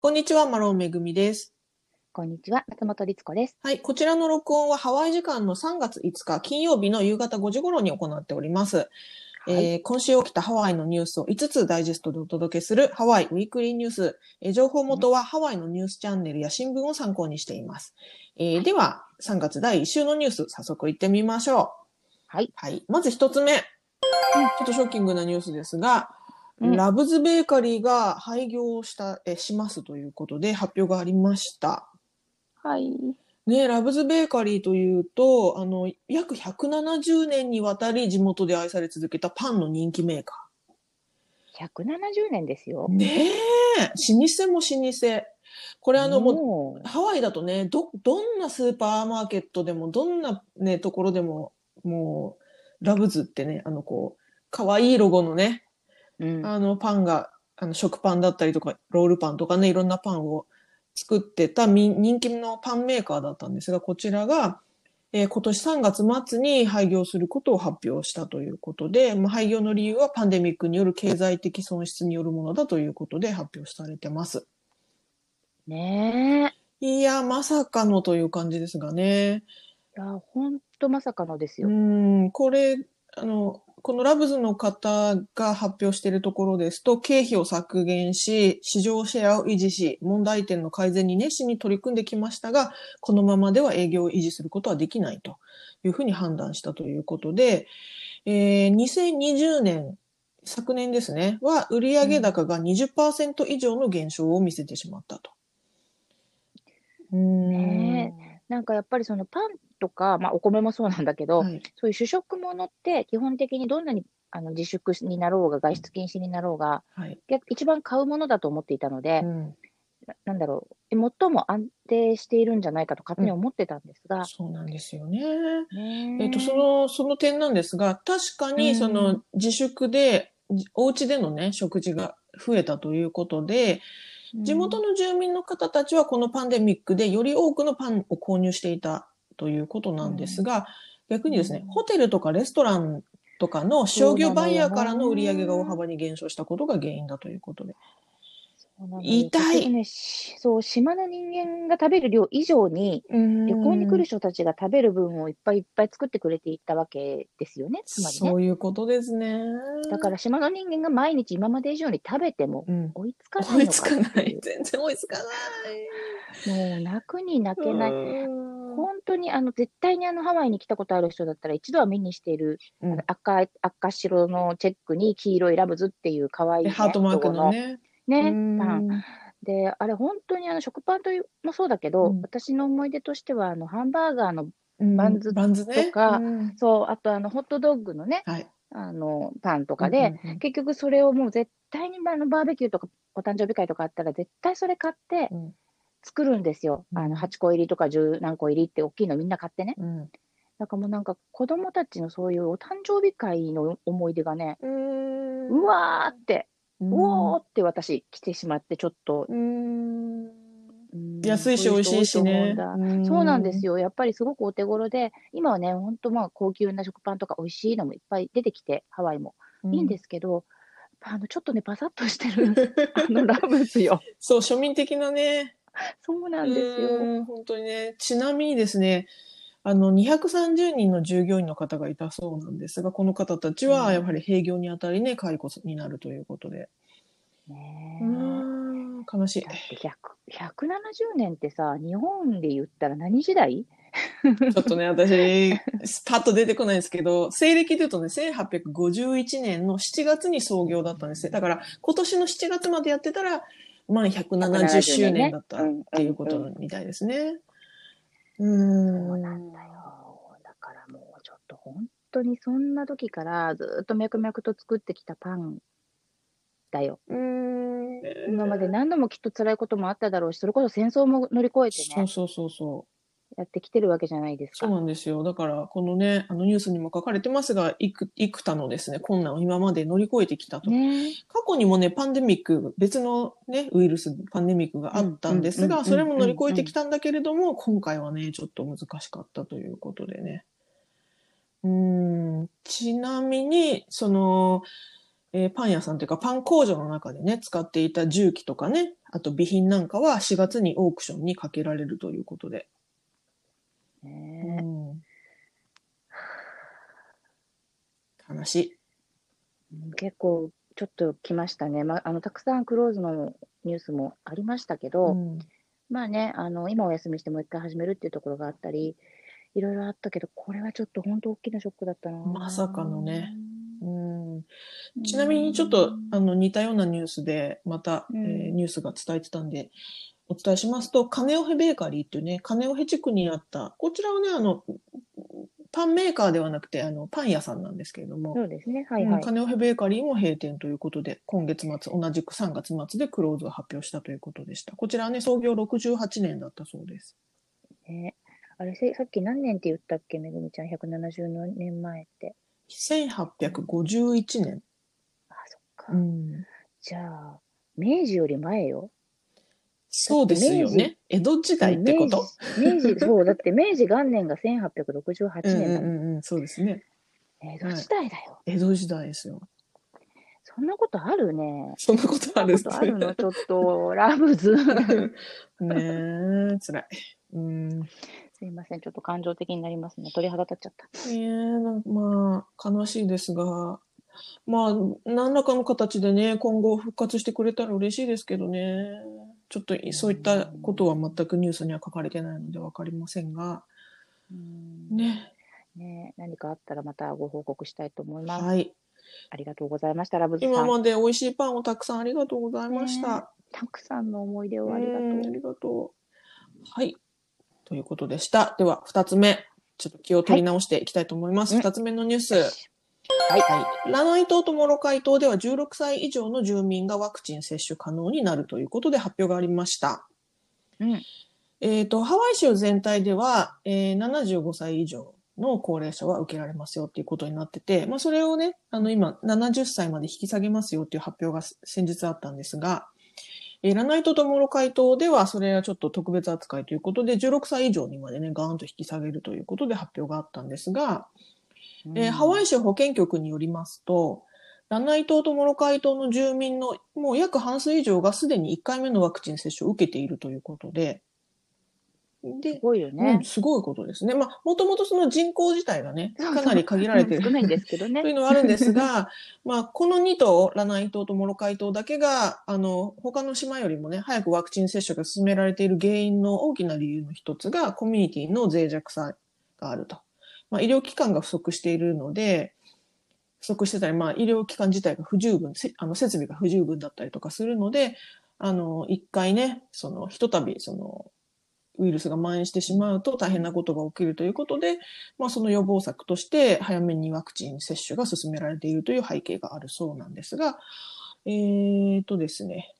こんにちは、マロンめぐみです。こんにちは、松本律子です。はい、こちらの録音はハワイ時間の3月5日金曜日の夕方5時頃に行っております。はいえー今週起きたハワイのニュースを5つダイジェストでお届けするハワイウィークリーニュース。えー情報元はハワイのニュースチャンネルや新聞を参考にしています。えーでは、3月第1週のニュース、早速行ってみましょう。はい。はい。まず一つ目。ちょっとショッキングなニュースですが、うんラブズベーカリーが廃業した、え、しますということで発表がありました。はい。ね、ラブズベーカリーというと、あの、約170年にわたり地元で愛され続けたパンの人気メーカ170年ですよー。。ねえ、老舗も老舗。これあの、もう、もハワイだとね、ど、どんなスーパーマーケットでも、どんなね、ところでも、もう、ラブズってね、あの、こう、可愛いロゴのね、う、うん、あの、パンが、あの、食パンだったりとか、ロールパンとかね、いろんなパンを作ってたみ人気のパンメーカーだったんですが、こちらが、えー今年3月末に廃業することを発表したということで、まあ、廃業の理由はパンデミックによる経済的損失によるものだということで発表されてます。ねえ。いや、まさかのという感じですがね。いや、ほんとまさかのですうよ。ん、これ、あの、このラブズの方が発表しているところですと、経費を削減し、市場シェアを維持し、問題点の改善に熱心に取り組んできましたが、このままでは営業を維持することはできないというふうに判断したということで、えー2020年、昨年ですね、は売上高が20%以上の減少を見せてしまったと。うんねなんかやっぱりそのパンとか、まあお米もそうなんだけど、はい。そういう主食物って基本的にどんなにあの自粛になろうが外出禁止になろうが、はい。逆一番買うものだと思っていたので、うん。ななんだろう、え最も安定しているんじゃないかと勝手に思ってたんですが、そうなんですよね。ねえっと、その、その点なんですが、確かに、うん。その、自粛で、じお家でのね、食事が増えたということで、地元の住民の方たちはこのパンデミックでより多くのパンを購入していたということなんですが、逆にですねう、んホテルとかレストランとかの商業バイヤーからの売り上げが大幅に減少したことが原因だということで。痛いねしそう、島の人間が食べる量以上に、旅行に来る人たちが食べる分をいっぱいいっぱい作ってくれていったわけですよね、つまりね。そういうことですね。だから島の人間が毎日今まで以上に食べてもうん、追いつかない追いのかつかない。全然追いつかない。もう泣くに泣けない。うん本当にあの絶対にあのハワイに来たことある人だったら一度は目にしている、うん赤い赤白のチェックに黄色いラブズっていう可愛い、ね、でハートマークのね。ね。うん。パン。で、あれ本当にあの食パンというもそうだけど、うん。私の思い出としてはあのハンバーガーのうん。バンズとかうん。そうあとあのホットドッグのねはい。あのパンとかで、うんうんうん。結局それをもう絶対にあのバーベキューとかお誕生日会とかあったら絶対それ買ってうん。作るんですよ。うん。あの8個入りとか10何個入りって大きいのみんな買ってね。うん。だからもうなんか子供たちのそういうお誕生日会の思い出がね、うん。うわーって、ううんおーって私来てしまってちょっと、うんうん安いし美味しいしね。そうなんですよ。よ。やっぱりすごくお手頃で、今はね、本当まあ高級な食パンとか美味しいのもいっぱい出てきて、ハワイもいいんですすけど、あのちょっとね、パサッとしてる あのラブズよ。そう、庶民的なね。そうなんですよ。うん本当にね。ちなみにですね、あの、230人の従業員の方がいたそうなんですが、この方たちはやはり閉業にあたりね、解雇になるということで。ねえうん、悲しいだ。って100 170年ってさ、日本で言ったら何時代？ちょっとね、私、パッと出てこないんですけど、西暦で言うとね、1851年の7月に創業だったんですね。だから、今年の7月までやってたら、満170周年だったっていうことみたいですね。うーん。そうなんだよ。だからもうちょっと本当にそんな時からずっと脈々と作ってきたパンだよ。うーん。今まで何度もきっと辛いこともあっただろうし、それこそ戦争も乗り越えてね、そうそうそうそう。やってきてるわけじゃないですそうか。なんですよ。だから、このね、あのニュースにも書かれてますが、幾幾多のですね、困難を今まで乗り越えてきたと。ね過去にもね、パンデミック、別のね、ウイルス、パンデミックがあったんですが、それも乗り越えてきたんだけれども、今回はね、ちょっと難しかったということでね。うーん、ちなみに、その、えーパン屋さんというかパン工場の中でね、使っていた重機とかね、あと備品なんかは4月にオークションにかけられるということで。ねうん悲しい。うん結構ちょっと来ましたね。まあ、あの、たくさんクローズのニュースもありましたけど、うんまあね、あの、今お休みしてもう一回始めるっていうところがあったり、いろいろあったけど、これはちょっと本当大きなショックだったな。まさかのね。うんうんちなみにちょっとあの似たようなニュースでまた、うんえーニュースが伝えてたんでお伝えしますと、カネオヘベーカリーっていうね、カネオヘ地区にあった、こちらはね、あの、パンメーカーではなくて、あの、パン屋さんなんですけれども、そうですね。はいはい。うんカネオヘベーカリーも閉店ということで、今月末、同じく3月末でクローズを発表したということでした。こちらはね、創業68年だったそうです。ねあれせ、さっき何年って言ったっけ、めぐみちゃん、170年前って。1851年。あ、そっか。うん、じゃあ、明治より前よ。そうですよね。江戸時代ってこと？明治、そう、だって明治元年が1868うんうん年だもん。うんうん、そうですね。江戸時代だよ。江戸時代ですよ。そんなことあるね。そんなことあるっすそんなことあるの、ちょっと、ラブズ。ねえ、辛い。うん。すいません、ちょっと感情的になりますね。鳥肌立っちゃった。ねえ、なんまあ、悲しいですが、まあ、何らかの形でね、今後復活してくれたら嬉しいですけどね。ちょっとそういったことは全くニュースには書かれてないのでわかりませんが、うんね。ね何かあったらまたご報告したいと思います。はい。ありがとうございました、ラブズさん。今まで美味しいパンをたくさんありがとうございました。たくさんの思い出をありがとう。うんありがとう。はい。ということでした。では、二つ目。ちょっと気を取り直していきたいと思います。はい二、つ目のニュース。はい。はい。ラナイ島とモロカイ島では16歳以上の住民がワクチン接種可能になるということで発表がありました。うん。えっ、と、ハワイ州全体では、えー75歳以上の高齢者は受けられますよっていうことになってて、まあそれをね、あの今70歳まで引き下げますよっていう発表が先日あったんですが、えーラナイ島とモロカイ島ではそれはちょっと特別扱いということで、16歳以上にまでね、ガーンと引き下げるということで発表があったんですが、えーハワイ州保健局によりますと、ラナイ島とモロカイ島の住民のもう約半数以上がすでに1回目のワクチン接種を受けているということで、すで、ごいようねん、。すごいことですね。まあ、もともとその人口自体がね、かなり限られてる少ないんですけどねという。のはあるんですが、まあ、この2島、ラナイ島とモロカイ島だけが、あの、他の島よりもね、早くワクチン接種が進められている原因の大きな理由の一つが、コミュニティの脆弱さがあると。まあ、医療機関が不足しているので、不足してたり、まあ、医療機関自体が不十分、せあの、設備が不十分だったりとかするので、あの、一回ね、その、ひとたび、その、ウイルスが蔓延してしまうと大変なことが起きるということで、まあ、その予防策として早めにワクチン接種が進められているという背景があるそうなんですが、えーとですね、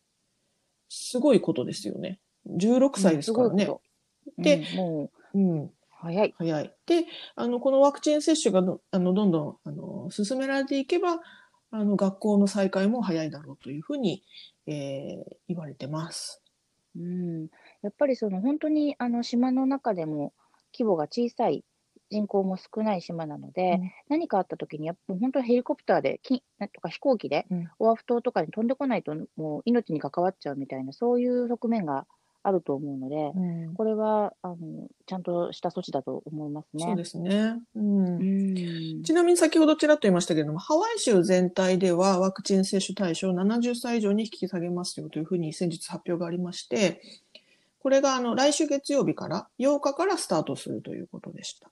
すごいことですよね。16歳ですからね。うんでうんもうん、う、早い。早い。で、あの、このワクチン接種がどあのどんどんあの進められていけば、あの、学校の再開も早いだろうというふうに、えー言われてます。うん。やっぱりその本当にあの島の中でも規模が小さい、人口も少ない島なので、うん何かあった時にやっぱ本当にヘリコプターで、きなんとか飛行機でうんオアフ島とかに飛んでこないともう命に関わっちゃうみたいな、そういう側面があると思うので、うんこれはあのちゃんとした措置だと思いますね。そうですね。うんうん。ちなみに先ほどちらっと言いましたけれども、ハワイ州全体ではワクチン接種対象を70歳以上に引き下げますよというふうに先日発表がありまして、これがあの来週月曜日から8日からスタートするということでした。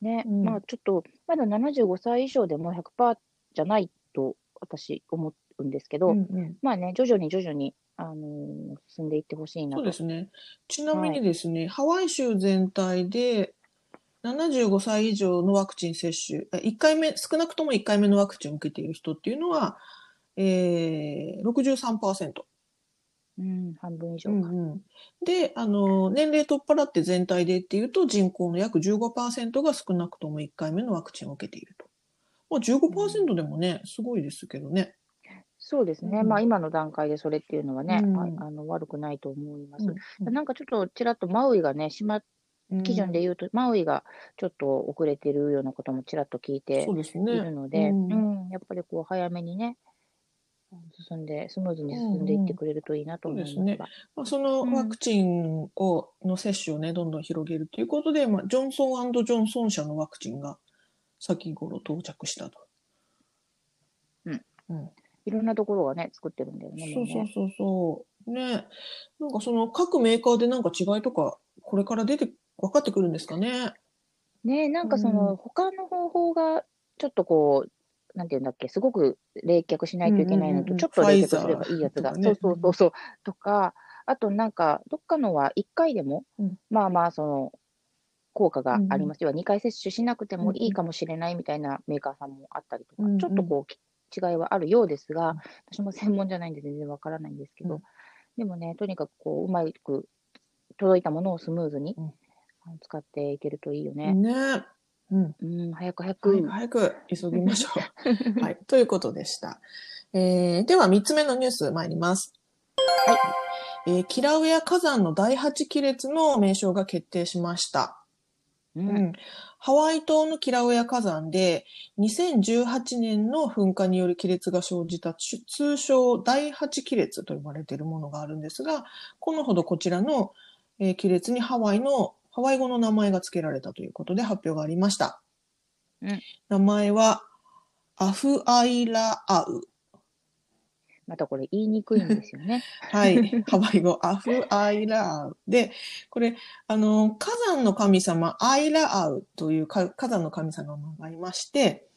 ね、うんまあちょっと、まだ75歳以上でも100%じゃないと私思うんですけど、うんうんまあね、徐々に徐々に、あのー進んでいってほしいなと。そうですね。ちなみにですね、ハワイ州全体で75歳以上のワクチン接種、あ1回目、少なくとも1回目のワクチンを受けている人っていうのは、えー、63%。うん、半分以上か。うんうん、で、あの、年齢取っ払って全体でっていうと、人口の約15%が少なくとも1回目のワクチンを受けていると。まあ、15%でもね、すごいですけどね。そうですね、うんまあ今の段階でそれっていうのはね、うんああの悪くないと思います。うんなんかちょっとちらっとマウイがね、島基準で言うと、マウイがちょっと遅れてるようなこともちらっと聞いてそうですいね。るので、ううんんやっぱりこう早めにね、進んで、スムーズに進んでいってくれるといいなと思いますうんうんそうが。まあ、そのワクチンを、の接種をね、どんどん広げるということで、まあ、ジョンソンジョンソン社のワクチンが先頃到着したと。うん。うん。いろんなところがね、作ってるんだよね。そうそうそうそう。ね。なんかその各メーカーでなんか違いとか、これから出て、分かってくるんですかね？ねなんかそうんの、他の方法が、ちょっとこう、なんていうんだっけ、すごく冷却しないといけないのと、うんうんうんちょっと冷却すればいいやつが、ファイザーそうそうそうそう、とか、あとなんか、どっかのは1回でも、うんまあまあ、その、効果があります。要は2回接種しなくてもいいかもしれないみたいなメーカーさんもあったりとか、うんうんちょっとこう、き違いはあるようですが、私も専門じゃないんで全然わからないんですけど、うんでもね、とにかくこう、うまく届いたものをスムーズに、使っていけるといいよね。ね。うん。うん、早く早く。早く早く急ぎましょう。はい。ということでした。えー、では3つ目のニュース参ります。はい。えーキラウエア火山の第8亀裂の名称が決定しました。う、うんん。ハワイ島のキラウエア火山で2018年の噴火による亀裂が生じたつ通称第8亀裂と呼ばれているものがあるんですが、このほどこちらの、えー亀裂にハワイの、ハワイ語の名前が付けられたということで発表がありました。うん名前はアフアイラアウ。またこれ言いにくいんですよね。はい。ハワイ語、アフアイラアウ。で、これ、あの、火山の神様、アイラアウというか火山の神様がいまして、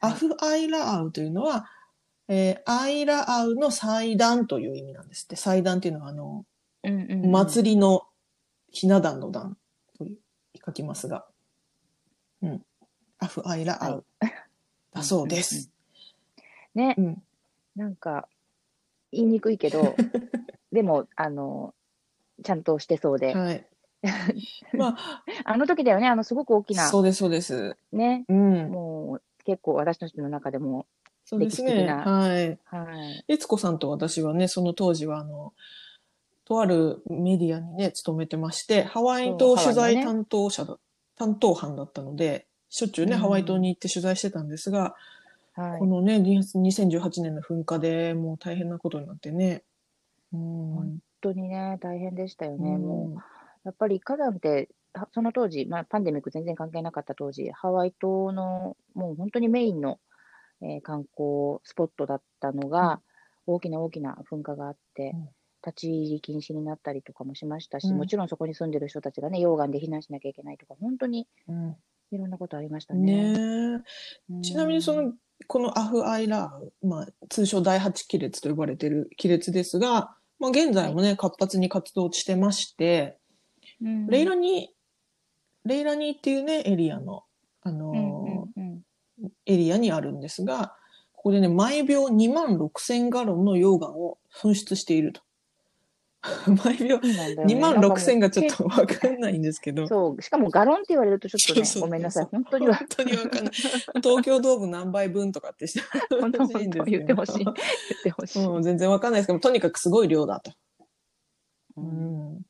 アフアイラアウというのは、えーアイラアウの祭壇という意味なんですって。祭壇っていうのは、あの、うんうん、うん。祭りのひな壇の壇と書きますが、うん。アフアイラアウ。だそうです。ね、うん。なんか、言いにくいけど、でも、あの、ちゃんとしてそうで。はい。まあ、あの時だよね、あの、すごく大きな、そうです、そうです。ね、うん。もう、結構私たちの中でも、そうですね。はい。はい。悦子さんと私はね、その当時は、あの、とあるメディアにね、勤めてまして、ハワイ島取材担当者だ、担当班だったので、しょっちゅうね、うんハワイ島に行って取材してたんですが、はいこ。のね、2018年の噴火でもう大変なことになってね。うん。本当にね、大変でしたよね。もう、うやっぱり火山って、はその当時、まあ、パンデミック全然関係なかった当時、ハワイ島のもう本当にメインの、えー観光スポットだったのが、大きな大きな噴火があって、うん立ち入り禁止になったりとかもしましたし、うんもちろんそこに住んでる人たちがね、溶岩で避難しなきゃいけないとか、本当にん。いろんなことありましたね。ねえ。ちなみにその、このアフアイラー、まあ、通称第8亀裂と呼ばれている亀裂ですが、まあ、現在もね、活発に活動してまして、うん、レイラニー、レイラニーっていうね、エリアの、あのうんうんうんーエリアにあるんですが、ここでね、毎秒2万6千ガロンの溶岩を噴出していると。毎秒そうなんだよね2万6千がちょっとわかんないんですけど。そう、しかもガロンって言われるとちょっとね、ごめんなさい、本当には、本当にわかんない。東京ドーム何杯分とかってしてほしいんです言ってほしい。言ってほしい。うん、全然わかんないですけど、とにかくすごい量だと。ううんん。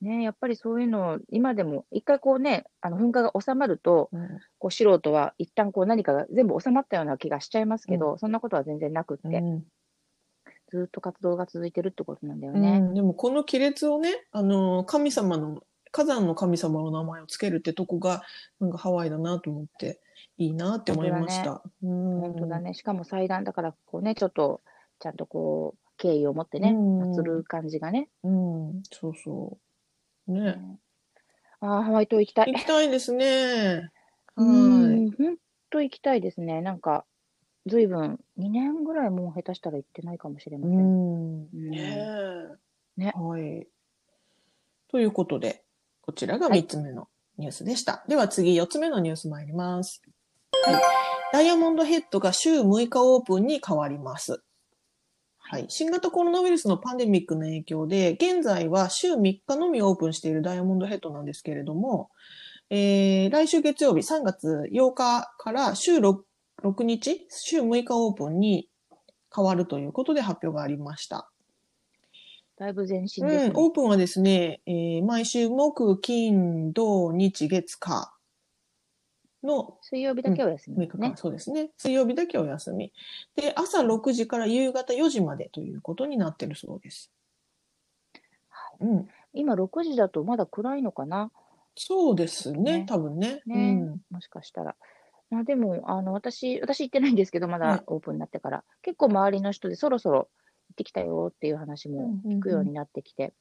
ね、やっぱりそういうの、今でも、一回こうね、あの噴火が収まると、こう素人は一旦こう何かが全部収まったような気がしちゃいますけど、そんなことは全然なくって、うんずっと活動が続いてるってことなんだようね。んでもこの亀裂をね、あの、神様の、火山の神様の名前をつけるってとこが、なんかハワイだなと思って、いいなって思いました。うん本当だね。しかも祭壇だから、こうね、ちょっと、ちゃんとこう、敬意を持ってね、うん祀る感じがね。うん、そうそう。ね。ああ、ハワイ島行きたい行。きたいですね。うはい。ん、本当行きたいですね。なんか、ずいぶん、2年ぐらいもう下手したら行ってないかもしれまうせん。ん。うんねえ。ねはい。ということで、こちらが3つ目のニュースでした。では次、4つ目のニュース参ります。はい。ダイヤモンドヘッドが週6日オープンに変わります。はい。新型コロナウイルスのパンデミックの影響で、現在は週3日のみオープンしているダイヤモンドヘッドなんですけれども、えー、来週月曜日3月8日から週 6, 6日、週6日オープンに変わるということで発表がありました。だいぶ前進ですね。うん、オープンはですね、えー毎週木、金、土、日、月、火の水曜日だけお休み6ですね日間、。そうですね。水曜日だけお休み。で、朝6時から夕方4時までということになってるそうです。うん、今6時だとまだ暗いのかな？そうですね、ね多分ね。ねうんもしかしたら。まあ、でも、あの、私、私行ってないんですけど、まはい。だオープンになってから、結構周りの人でそろそろ行ってきたよっていう話も聞くようになってきて、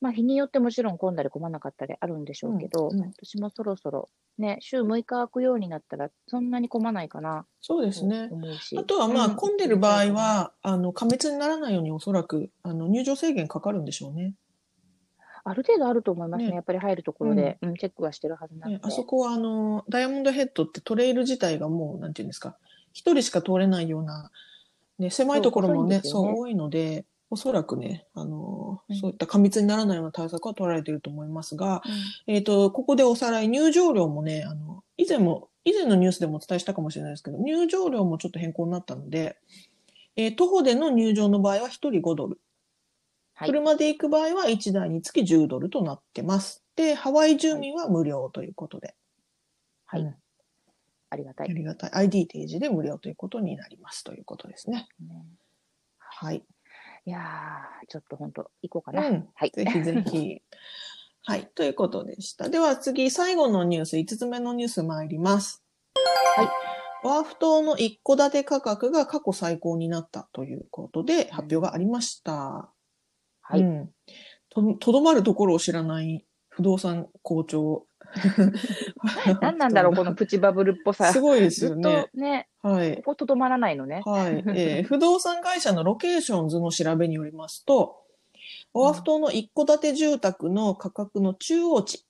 まあ、日によってもちろん混んだり混まなかったりあるんでしょうけど、うんうん。私もそろそろ、ね、週6日空くようになったら、そんなに混まないかな。とそうですね。思うし。あとはまあ、うん。混んでる場合、は、あの、過密にならないようにおそらく、あの、入場制限かかるんでしょうね。ある程度あると思いますね。ねやっぱり入るところで、うんチェックはしてるはずなので。ねあそこはあの、ダイヤモンドヘッドってトレイル自体がもう、なんていうんですか、一人しか通れないような、ね、狭いところもね、そう多いので、おそらくね、あの、うんそういった過密にならないような対策は取られていると思いますが、うんえっ、と、ここでおさらい、入場料もね、あの、以前も、以前のニュースでもお伝えしたかもしれないですけど、入場料もちょっと変更になったので、えー徒歩での入場の場合は1人5ドル。はい車で行く場合は1台につき10ドルとなってます。で、ハワイ住民は無料ということで。はいうんありがたい。ありがたい。ID 提示で無料ということになりますということですね。ねはい。いやー、ちょっと本当行こうかな。うん。はい。ぜひぜひ。はい。ということでした。では次、最後のニュース、5つ目のニュース参ります。はい。オアフ島の一戸建て価格が過去最高になったということで発表がありました。はい。うん。と、とどまるところを知らない不動産好調。何なんだろう、このプチバブルっぽさ。すごいですずっよねと。ね、はいこ。ことどまらないのね。はい。えー 不動産会社のロケーションズの調べによりますと、オアフ島の一戸建て住宅の価格の中央値、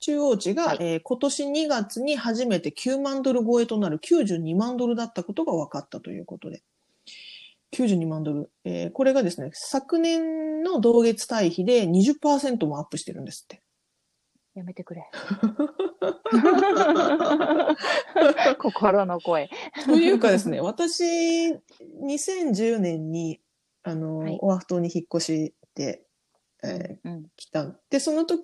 中央値が、はいえー今年2月に初めて9万ドル超えとなる92万ドルだったことが分かったということで。92万ドル。えーこれがですね、昨年の同月対比で20%もアップしてるんですって。やめてくれ。心の声。というかですね、私、2010年に、あの、はいオアフ島に引っ越して、えーうん。来た。で、その時、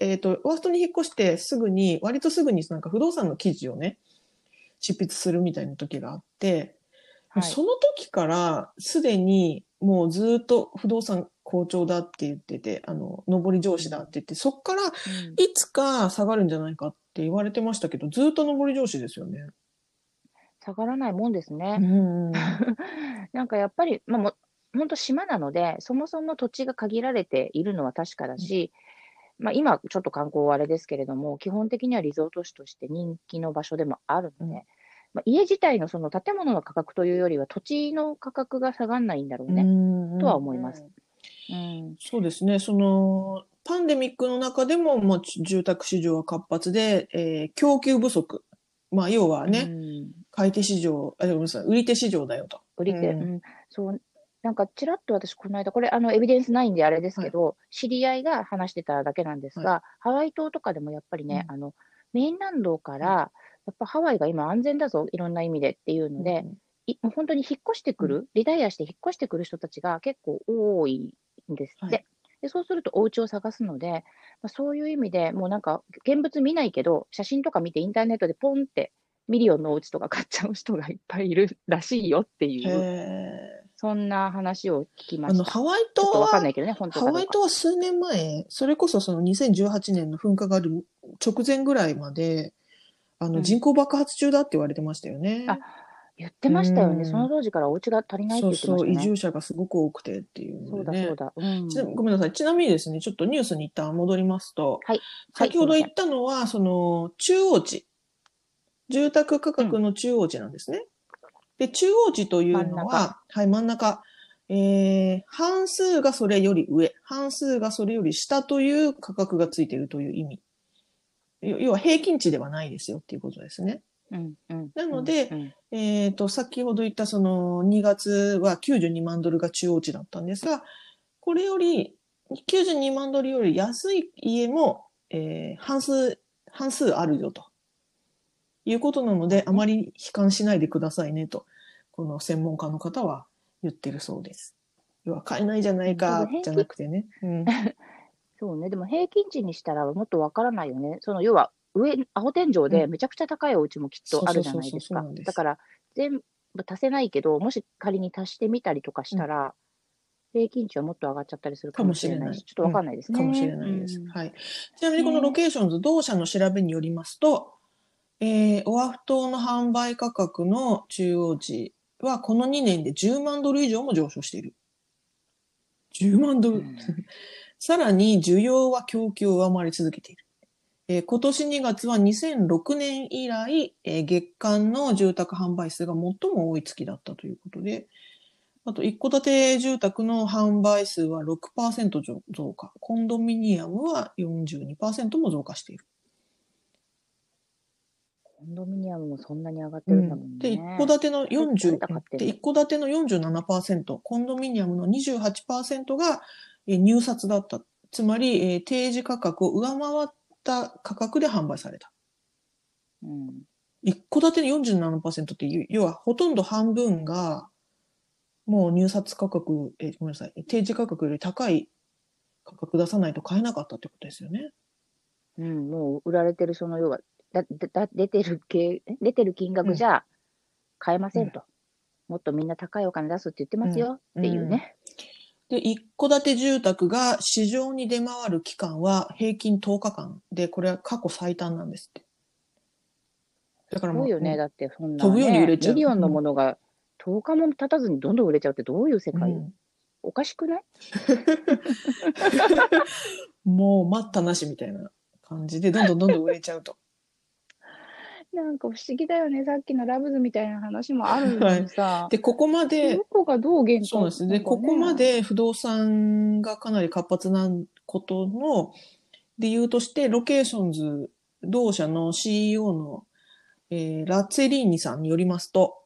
えっ、と、オアフ島に引っ越してすぐに、割とすぐになんか不動産の記事をね、執筆するみたいな時があって、はい。その時からすでにもうずっと不動産好調だって言ってて、あの、上り上司だって言って、そっからうんいつか下がるんじゃないかって言われてましたけど、ずっと上り上司ですよね。下がらないもんですうね。ん。なんかやっぱり、まあ、も本当島なので、そもそも土地が限られているのは確かだし、まあ、今ちょっと観光はあれですけれども、基本的にはリゾート地として人気の場所でもあるので、うんまあ、家自体のその建物の価格というよりは土地の価格が下がらないんだろうね。うんとは思います。うん。そうですね。その、パンデミックの中でも、まあ、住宅市場は活発で、えー供給不足。まあ、要はね、うん買い手市場、あ、ごめんなさい、売り手市場だよと。売り手、ううんん、そう、なんかちらっと私、この間、これ、あの、エビデンスないんであれですけど、知り合いが話してただけなんですが、ハワイ島とかでもやっぱりね、あの、メインランドから、やっぱハワイが今安全だぞ、いろんな意味でっていうので、いもう本当に引っ越してくる、リタイアして引っ越してくる人たちが結構多いんですって。はいでそうするとお家を探すので、まあ、そういう意味でもうなんか現物見ないけど、写真とか見てインターネットでポンってミリオンのお家とか買っちゃう人がいっぱいいるらしいよっていう、へそんな話を聞きました。ハワイ島ちょっとわかんなは、いけどね、本当ハワイ。島は数年前、それこそその2018年の噴火がある直前ぐらいまで、あの、うん人口爆発中だって言われてましたよね。あ言ってましたよね、うんその当時からお家が足りないって言ってましたね。住者がすごく多くてっていうそう。だそうだ。うん。ちなごめんなさい。ちなみにですね、ちょっとニュースに一旦戻りますと、はい先ほどはい言ったのは、その、中央値。住宅価格の中央値なんですね。で、中央値という真ん中のは、はい、真ん中。えー、半数がそれより上、半数がそれより下という価格がついているという意味。要要は平均値ではないですよっていうことですね。うんうんなのでえっ、と、先ほど言ったその2月は92万ドルが中央値だったんですが、これより、92万ドルより安い家も、えー半数、半数あるよと。いうことなので、あまり悲観しないでくださいねと、この専門家の方は言ってるそうです。要は買えないじゃないかじゃなくてね。うん。そうね。でも平均値にしたらもっとわからないよね。その要は上、アホ天井でめちゃくちゃ高いお家もきっとあるじゃないですかだから全部足せないけど、もし仮に足してみたりとかしたら、平均値はもっと上がっちゃったりするかもしれないし、ちょっとわかんないですね。かもしれないです。うんはい。ちなみにこのロケーションズ、同社の調べによりますと、えー、オアフ島の販売価格の中央値はこの2年で10万ドル以上も上昇している。10万ドル。うん さらに需要は供給を上回り続けている。えー今年2月は2006年以来、えー月間の住宅販売数が最も多い月だったということで、あと、一戸建て住宅の販売数は6%増増加。コンドミニアムは42%も増加している。コンドミニアムもそんなに上がってるんだもんね。で、一戸建ての40誰が買ってんので、一戸建ての47%、コンドミニアムの28%がえー入札だった。つまり、えー提示価格を上回った価格で販売された。うん。一戸建ての47%っていう、要はほとんど半分が、もう入札価格、えーごめんなさい、提示価格より高い価格出さないと買えなかったってことですよね。うん、もう売られてるその要は、だだだ出てる系出てる金額じゃ買えませんと、もっとみんな高いお金出すって言ってますよっていうね。で、一戸建て住宅が市場に出回る期間は平均10日間で、これは過去最短なんですって。だからもう、よね、だってそんな、飛ぶように売れちゃう。ミリオンのものが10日も経たずにどんどん売れちゃうってどういう世界、うん。おかしくない？もう待ったなしみたいな感じで、どんどんどんどん売れちゃうと。なんか不思議だよね、さっきのラブズみたいな話もあるのにさ、で、ここまでど、こがどう限界？そうなんですね。で、ここまで不動産がかなり活発なことの理由として、ロケーションズ同社の CEO の、えーラッツェリーニさんによりますと、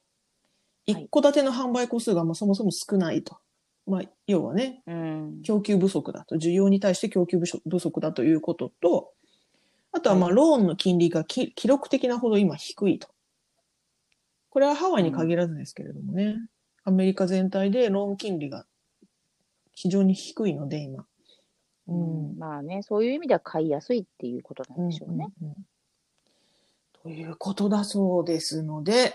い。一戸建ての販売個数がまあそもそも少ないと。まあ、要はね、うん、供給不足だと。需要に対して供給不足だということと、あとはまあ、はいローンの金利がき記録的なほど今低いと。これはハワイに限らずですけれどもね、アメリカ全体でローン金利が非常に低いので、今。うんまあね、そういう意味では買いやすいっていうことなんでしょうね。うんうんうんということだそうですので、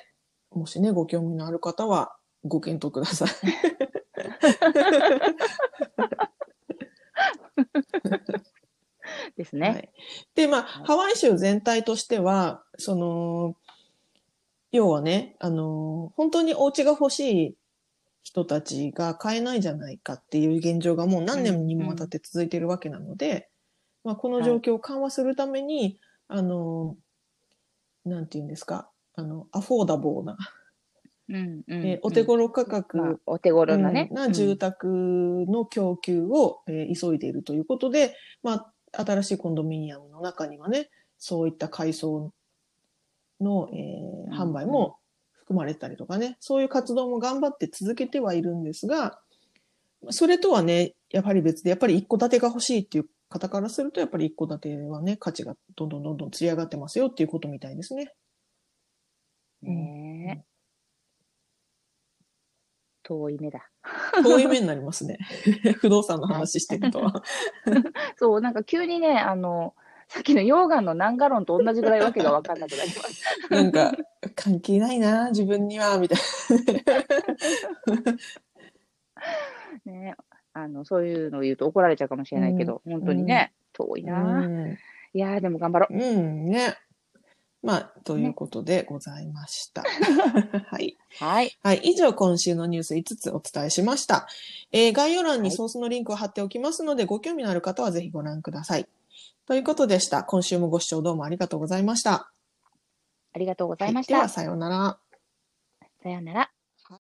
もしね、ご興味のある方はご検討ください。ですね。はい。で、まあ、はいハワイ州全体としては、その、要はね、あの、本当にお家が欲しい人たちが買えないじゃないかっていう現状がもう何年にもわたって続いているわけなので、まあ、この状況を緩和するために、あの、なんていうんですか、あの、アフォーダボーな、うんうんえーお手頃価格、まあ、お手頃なね。うんな住宅の供給を、えー急いでいるということで、まあ、新しいコンドミニアムの中にはね、そういった改装の、えーうん販売も含まれたりとかね、そういう活動も頑張って続けてはいるんですが、それとはね、やはり別で、やっぱり一戸建てが欲しいっていう方からすると、やっぱり一戸建てはね、価値がどんどんどんどんつり上がってますよっていうことみたいですね。ねえ遠い目だ。遠い目になりますね。不動産の話してると。そう、なんか急にね、あの、さっきの溶岩のナンガロンと同じぐらいわけがわかんなくなります。なんか、関係ないな、自分には、みたいね、あの、そういうのを言うと怒られちゃうかもしれないけど、本当にね、遠いな。な。うんいやー、でも頑張ろう。うん、ね。まあ、ということでございました。はい。はい。はい。以上、今週のニュース5つお伝えしました。えー概要欄はいにソースのリンクを貼っておきますので、ご興味のある方はぜひご覧ください。ということでした。今週もご視聴どうもありがとうございました。ありがとうございましはでは、た。さようなら。さようなら。